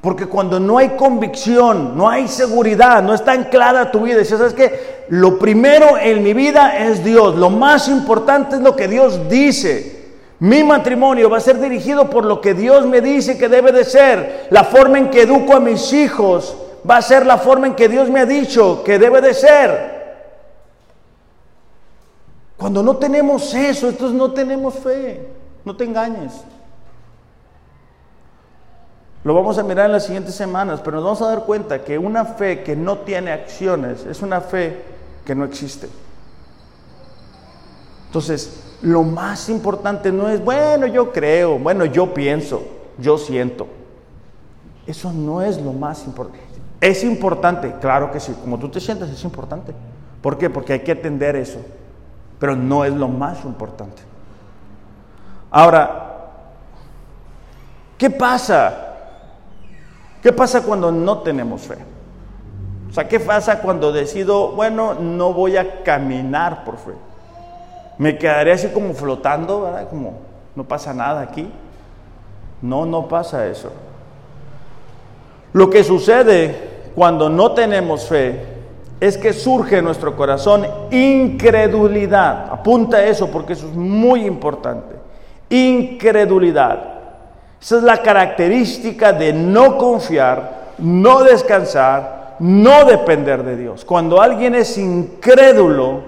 Porque cuando no hay convicción, no hay seguridad, no está anclada tu vida, y ¿sabes qué? Lo primero en mi vida es Dios, lo más importante es lo que Dios dice. Mi matrimonio va a ser dirigido por lo que Dios me dice que debe de ser. La forma en que educo a mis hijos va a ser la forma en que Dios me ha dicho que debe de ser. Cuando no tenemos eso, entonces no tenemos fe. No te engañes. Lo vamos a mirar en las siguientes semanas, pero nos vamos a dar cuenta que una fe que no tiene acciones es una fe que no existe. Entonces, lo más importante no es, bueno, yo creo, bueno, yo pienso, yo siento. Eso no es lo más importante. Es importante, claro que sí, como tú te sientes es importante. ¿Por qué? Porque hay que atender eso, pero no es lo más importante. Ahora, ¿qué pasa ¿Qué pasa cuando no tenemos fe? O sea, ¿qué pasa cuando decido, bueno, no voy a caminar por fe? Me quedaré así como flotando, ¿verdad? Como no pasa nada aquí. No, no pasa eso. Lo que sucede cuando no tenemos fe es que surge en nuestro corazón incredulidad. Apunta eso porque eso es muy importante. Incredulidad. Esa es la característica de no confiar, no descansar, no depender de Dios. Cuando alguien es incrédulo,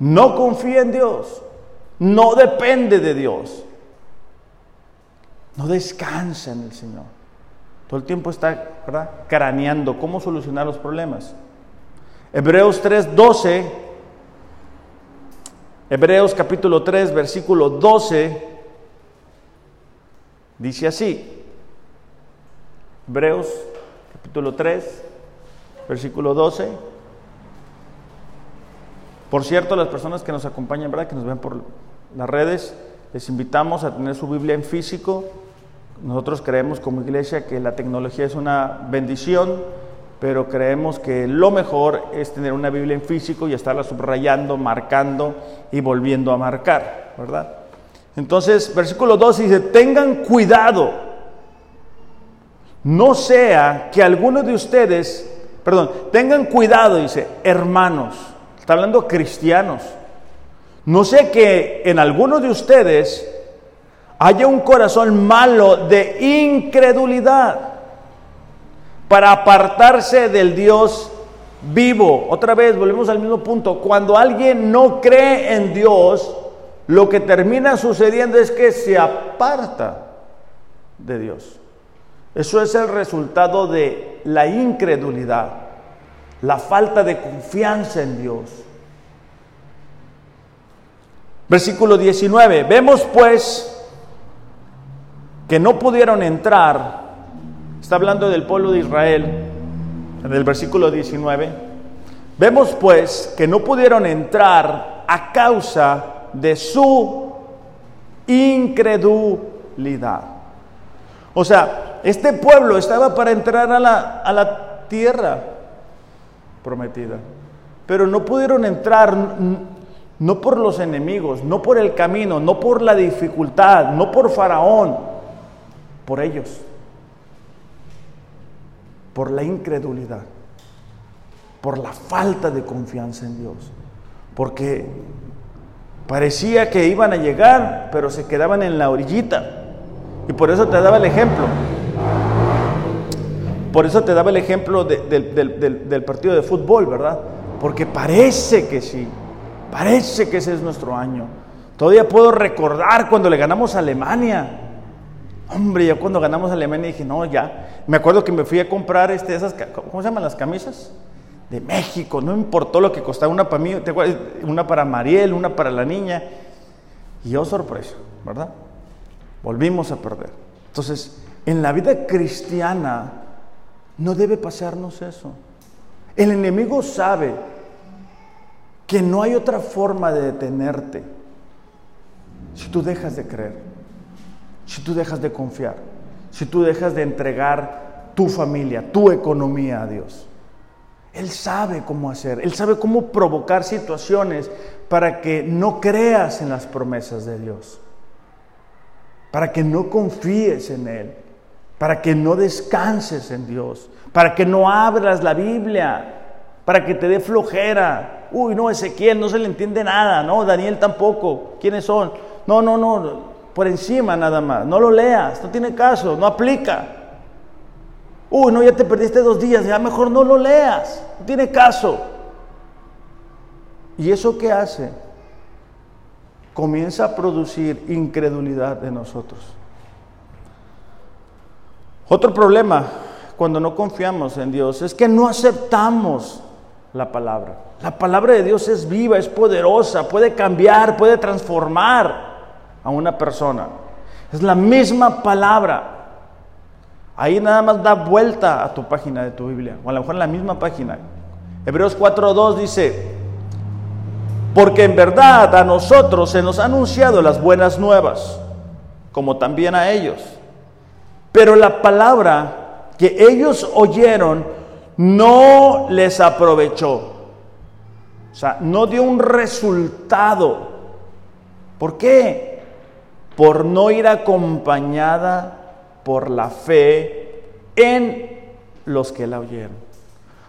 no confía en Dios, no depende de Dios, no descansa en el Señor. Todo el tiempo está ¿verdad? craneando cómo solucionar los problemas. Hebreos 3:12 Hebreos capítulo 3, versículo 12, dice así. Hebreos capítulo 3, versículo 12. Por cierto, las personas que nos acompañan, ¿verdad? que nos ven por las redes, les invitamos a tener su Biblia en físico. Nosotros creemos como iglesia que la tecnología es una bendición, pero creemos que lo mejor es tener una Biblia en físico y estarla subrayando, marcando y volviendo a marcar, ¿verdad? Entonces, versículo 2 dice, tengan cuidado, no sea que algunos de ustedes, perdón, tengan cuidado, dice, hermanos, está hablando cristianos, no sé que en algunos de ustedes haya un corazón malo de incredulidad para apartarse del Dios vivo. Otra vez, volvemos al mismo punto. Cuando alguien no cree en Dios, lo que termina sucediendo es que se aparta de Dios. Eso es el resultado de la incredulidad, la falta de confianza en Dios. Versículo 19. Vemos pues que no pudieron entrar. Está hablando del pueblo de Israel en el versículo 19. Vemos pues que no pudieron entrar a causa de su incredulidad. O sea, este pueblo estaba para entrar a la, a la tierra prometida, pero no pudieron entrar no por los enemigos, no por el camino, no por la dificultad, no por Faraón, por ellos, por la incredulidad, por la falta de confianza en Dios, porque parecía que iban a llegar, pero se quedaban en la orillita. Y por eso te daba el ejemplo. Por eso te daba el ejemplo del partido de fútbol, ¿verdad? Porque parece que sí, Parece que ese es nuestro año. Todavía puedo recordar cuando le ganamos a Alemania. Hombre, yo cuando ganamos Alemania dije, no, ya. Me acuerdo que me fui a comprar este, esas, ¿cómo se llaman las camisas? De México. No importó lo que costaba una para mí, una para Mariel, una para la niña. Y yo sorpresa, ¿verdad? Volvimos a perder. Entonces, en la vida cristiana no debe pasarnos eso. El enemigo sabe que no hay otra forma de detenerte si tú dejas de creer, si tú dejas de confiar, si tú dejas de entregar tu familia, tu economía a Dios. Él sabe cómo hacer, Él sabe cómo provocar situaciones para que no creas en las promesas de Dios, para que no confíes en Él, para que no descanses en Dios, para que no abras la Biblia, para que te dé flojera, uy, no, Ezequiel no se le entiende nada, no, Daniel tampoco, ¿quiénes son? No, no, no, por encima nada más, no lo leas, no tiene caso, no aplica. Uy, no, ya te perdiste dos días, ya mejor no lo leas, no tiene caso. ¿Y eso qué hace? Comienza a producir incredulidad de nosotros. Otro problema cuando no confiamos en Dios es que no aceptamos la palabra. La palabra de Dios es viva, es poderosa, puede cambiar, puede transformar a una persona. Es la misma palabra. Ahí nada más da vuelta a tu página de tu Biblia, o a lo mejor la misma página. Hebreos 4.2 dice, porque en verdad a nosotros se nos han anunciado las buenas nuevas, como también a ellos. Pero la palabra que ellos oyeron no les aprovechó. O sea, no dio un resultado. ¿Por qué? Por no ir acompañada por la fe en los que la oyeron.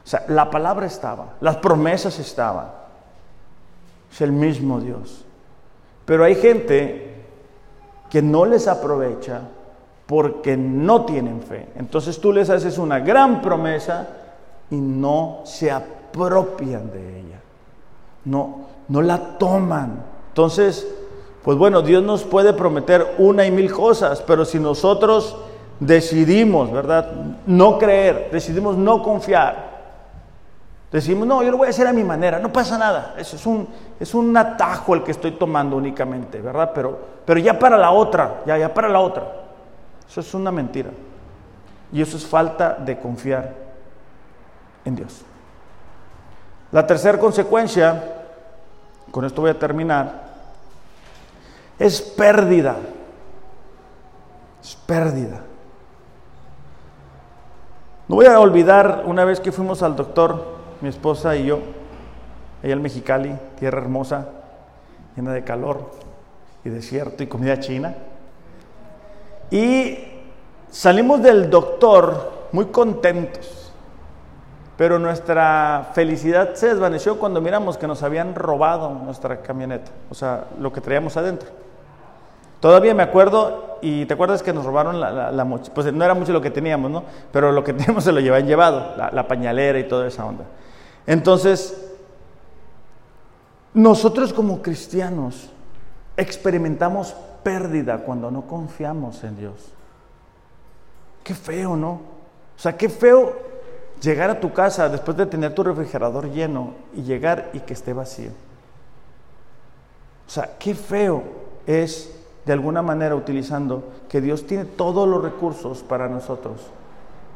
O sea, la palabra estaba, las promesas estaban. Es el mismo Dios. Pero hay gente que no les aprovecha porque no tienen fe. Entonces tú les haces una gran promesa y no se apropian de ella. No, no la toman. Entonces, pues bueno, Dios nos puede prometer una y mil cosas, pero si nosotros decidimos, ¿verdad? No creer, decidimos no confiar, Decimos, no, yo lo voy a hacer a mi manera, no pasa nada. Eso es un, es un atajo el que estoy tomando únicamente, ¿verdad? Pero, pero ya para la otra, ya, ya para la otra. Eso es una mentira. Y eso es falta de confiar en Dios. La tercera consecuencia, con esto voy a terminar, es pérdida. Es pérdida. No voy a olvidar una vez que fuimos al doctor mi esposa y yo, ella en Mexicali, tierra hermosa, llena de calor y desierto y comida china. Y salimos del doctor muy contentos, pero nuestra felicidad se desvaneció cuando miramos que nos habían robado nuestra camioneta, o sea, lo que traíamos adentro. Todavía me acuerdo, y te acuerdas que nos robaron la, la, mochila, pues no era mucho lo que teníamos, ¿no? Pero lo que <laughs> teníamos se lo llevaban llevado, la, la pañalera y toda esa onda. Entonces, nosotros como cristianos experimentamos pérdida cuando no confiamos en Dios. Qué feo, ¿no? O sea, qué feo llegar a tu casa después de tener tu refrigerador lleno y llegar y que esté vacío. O sea, qué feo es de alguna manera utilizando que Dios tiene todos los recursos para nosotros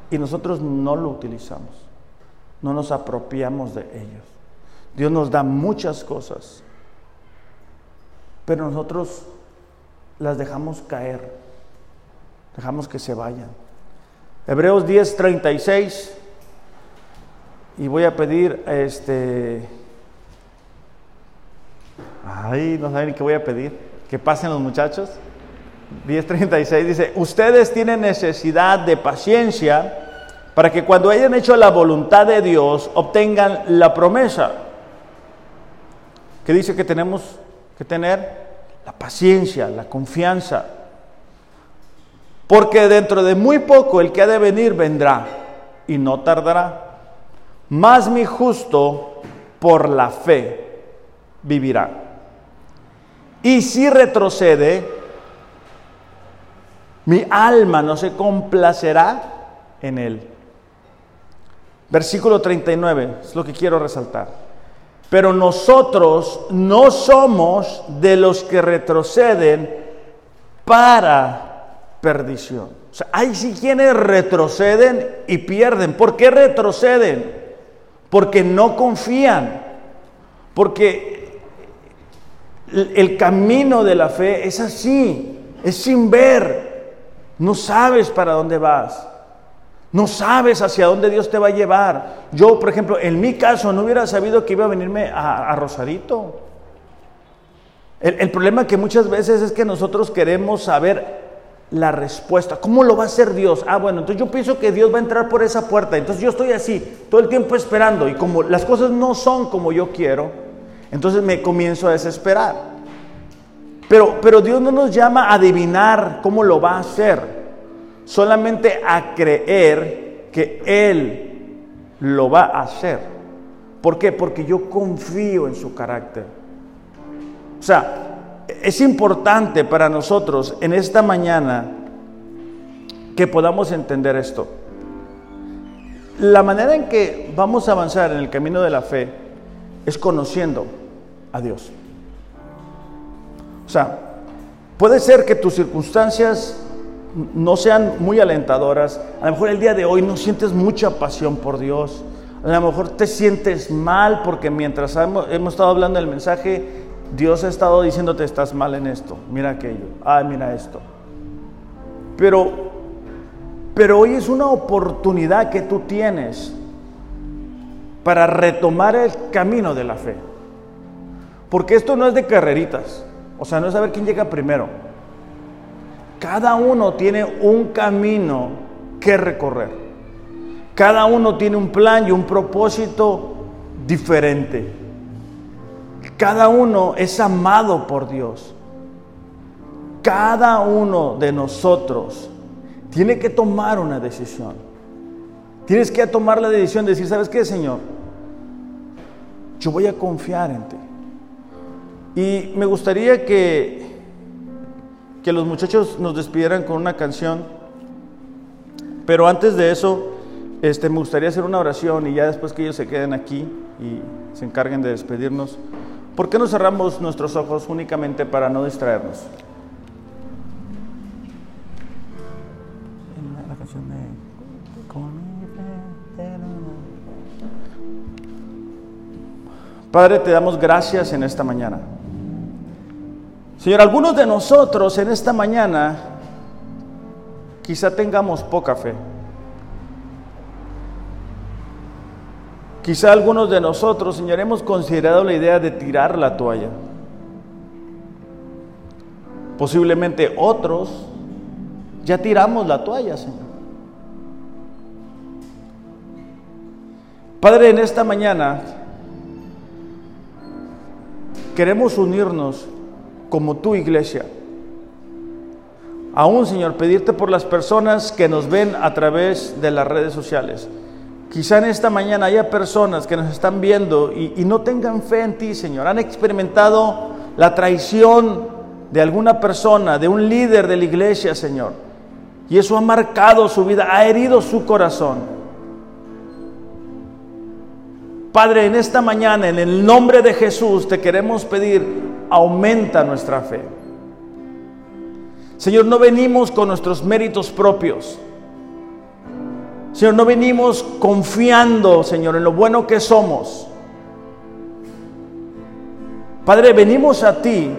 y nosotros no lo utilizamos no nos apropiamos de ellos. Dios nos da muchas cosas, pero nosotros las dejamos caer, dejamos que se vayan. Hebreos 10, 36, y voy a pedir, este, ay, no saben qué voy a pedir, que pasen los muchachos. 10.36 dice, ustedes tienen necesidad de paciencia para que cuando hayan hecho la voluntad de Dios obtengan la promesa. Que dice que tenemos que tener la paciencia, la confianza. Porque dentro de muy poco el que ha de venir vendrá y no tardará. Más mi justo por la fe vivirá. Y si retrocede, mi alma no se complacerá en él. Versículo 39, es lo que quiero resaltar. Pero nosotros no somos de los que retroceden para perdición. O sea, hay si quienes retroceden y pierden. ¿Por qué retroceden? Porque no confían. Porque el camino de la fe es así, es sin ver. No sabes para dónde vas. No sabes hacia dónde Dios te va a llevar. Yo, por ejemplo, en mi caso, no hubiera sabido que iba a venirme a, Rosarito. El, el, problema que muchas veces es que nosotros queremos saber la respuesta. ¿Cómo lo va a hacer Dios? Ah, bueno, entonces yo pienso que Dios va a entrar por esa puerta. Entonces yo estoy así, todo el tiempo esperando. Y como las cosas no son como yo quiero, entonces me comienzo a desesperar. Pero, pero Dios no nos llama a adivinar cómo lo va a hacer solamente a creer que Él lo va a hacer. ¿Por qué? Porque yo confío en su carácter. O sea, es importante para nosotros en esta mañana que podamos entender esto. La manera en que vamos a avanzar en el camino de la fe es conociendo a Dios. O sea, puede ser que tus circunstancias no sean muy alentadoras. A lo mejor el día de hoy no sientes mucha pasión por Dios. A lo mejor te sientes mal porque mientras hemos, estado hablando del mensaje, Dios ha estado diciéndote estás mal en esto, mira aquello, ah, mira esto. Pero, pero hoy es una oportunidad que tú tienes para retomar el camino de la fe. Porque esto no es de carreritas, o sea, no es saber quién llega primero. Cada uno tiene un camino que recorrer. Cada uno tiene un plan y un propósito diferente. Cada uno es amado por Dios. Cada uno de nosotros tiene que tomar una decisión. Tienes que tomar la decisión de decir, ¿sabes qué, Señor? Yo voy a confiar en ti. Y me gustaría que que los muchachos nos despidieran con una canción. Pero antes de eso, este, me gustaría hacer una oración y ya después que ellos se queden aquí y se encarguen de despedirnos, ¿por qué no cerramos nuestros ojos únicamente para no distraernos? Padre, te damos gracias en esta mañana. Señor, algunos de nosotros en esta mañana quizá tengamos poca fe. Quizá algunos de nosotros, Señor, hemos considerado la idea de tirar la toalla. Posiblemente otros ya tiramos la toalla, Señor. Padre, en esta mañana queremos unirnos como tu iglesia. Aún, Señor, pedirte por las personas que nos ven a través de las redes sociales. Quizá en esta mañana haya personas que nos están viendo y, y, no tengan fe en ti, Señor. Han experimentado la traición de alguna persona, de un líder de la iglesia, Señor. Y eso ha marcado su vida, ha herido su corazón. Padre, en esta mañana, en el nombre de Jesús, te queremos pedir, aumenta nuestra fe. Señor, no venimos con nuestros méritos propios. Señor, no venimos confiando, Señor, en lo bueno que somos. Padre, venimos a ti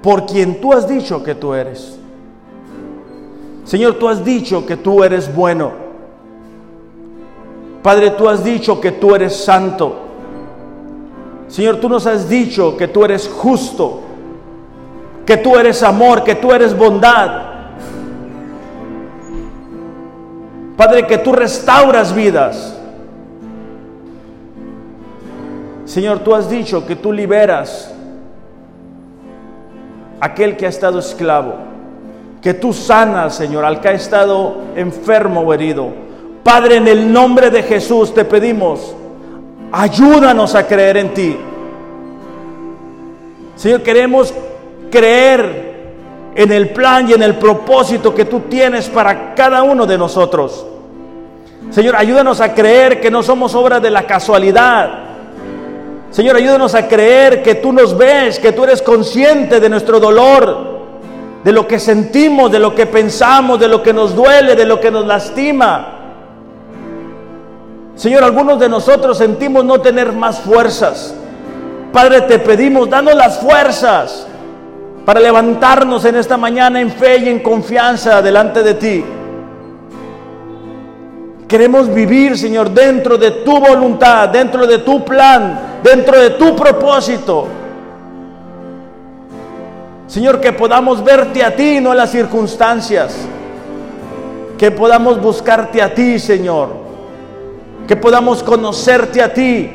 por quien tú has dicho que tú eres. Señor, tú has dicho que tú eres bueno. Padre, tú has dicho que tú eres santo. Señor, tú nos has dicho que tú eres justo, que tú eres amor, que tú eres bondad. Padre, que tú restauras vidas. Señor, tú has dicho que tú liberas a aquel que ha estado esclavo, que tú sanas, Señor, al que ha estado enfermo o herido. Padre, en el nombre de Jesús te pedimos, ayúdanos a creer en ti. Señor, queremos creer en el plan y en el propósito que tú tienes para cada uno de nosotros. Señor, ayúdanos a creer que no somos obra de la casualidad. Señor, ayúdanos a creer que tú nos ves, que tú eres consciente de nuestro dolor, de lo que sentimos, de lo que pensamos, de lo que nos duele, de lo que nos lastima. Señor, algunos de nosotros sentimos no tener más fuerzas. Padre, te pedimos, danos las fuerzas para levantarnos en esta mañana en fe y en confianza delante de ti. Queremos vivir, Señor, dentro de tu voluntad, dentro de tu plan, dentro de tu propósito. Señor, que podamos verte a ti, no a las circunstancias. Que podamos buscarte a ti, Señor que podamos conocerte a ti.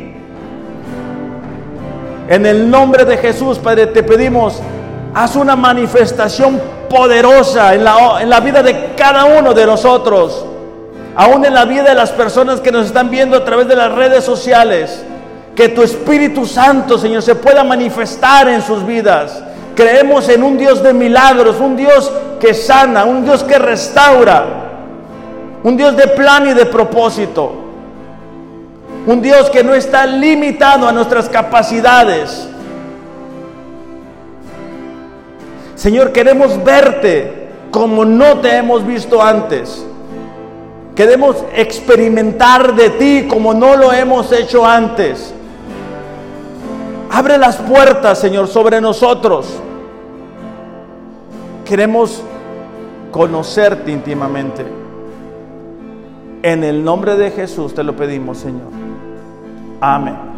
En el nombre de Jesús, Padre, te pedimos, haz una manifestación poderosa en la, en la vida de cada uno de nosotros, aún en la vida de las personas que nos están viendo a través de las redes sociales. Que tu Espíritu Santo, Señor, se pueda manifestar en sus vidas. Creemos en un Dios de milagros, un Dios que sana, un Dios que restaura, un Dios de plan y de propósito. Un Dios que no está limitado a nuestras capacidades. Señor, queremos verte como no te hemos visto antes. Queremos experimentar de ti como no lo hemos hecho antes. Abre las puertas, Señor, sobre nosotros. Queremos conocerte íntimamente. En el nombre de Jesús te lo pedimos, Señor. Amén.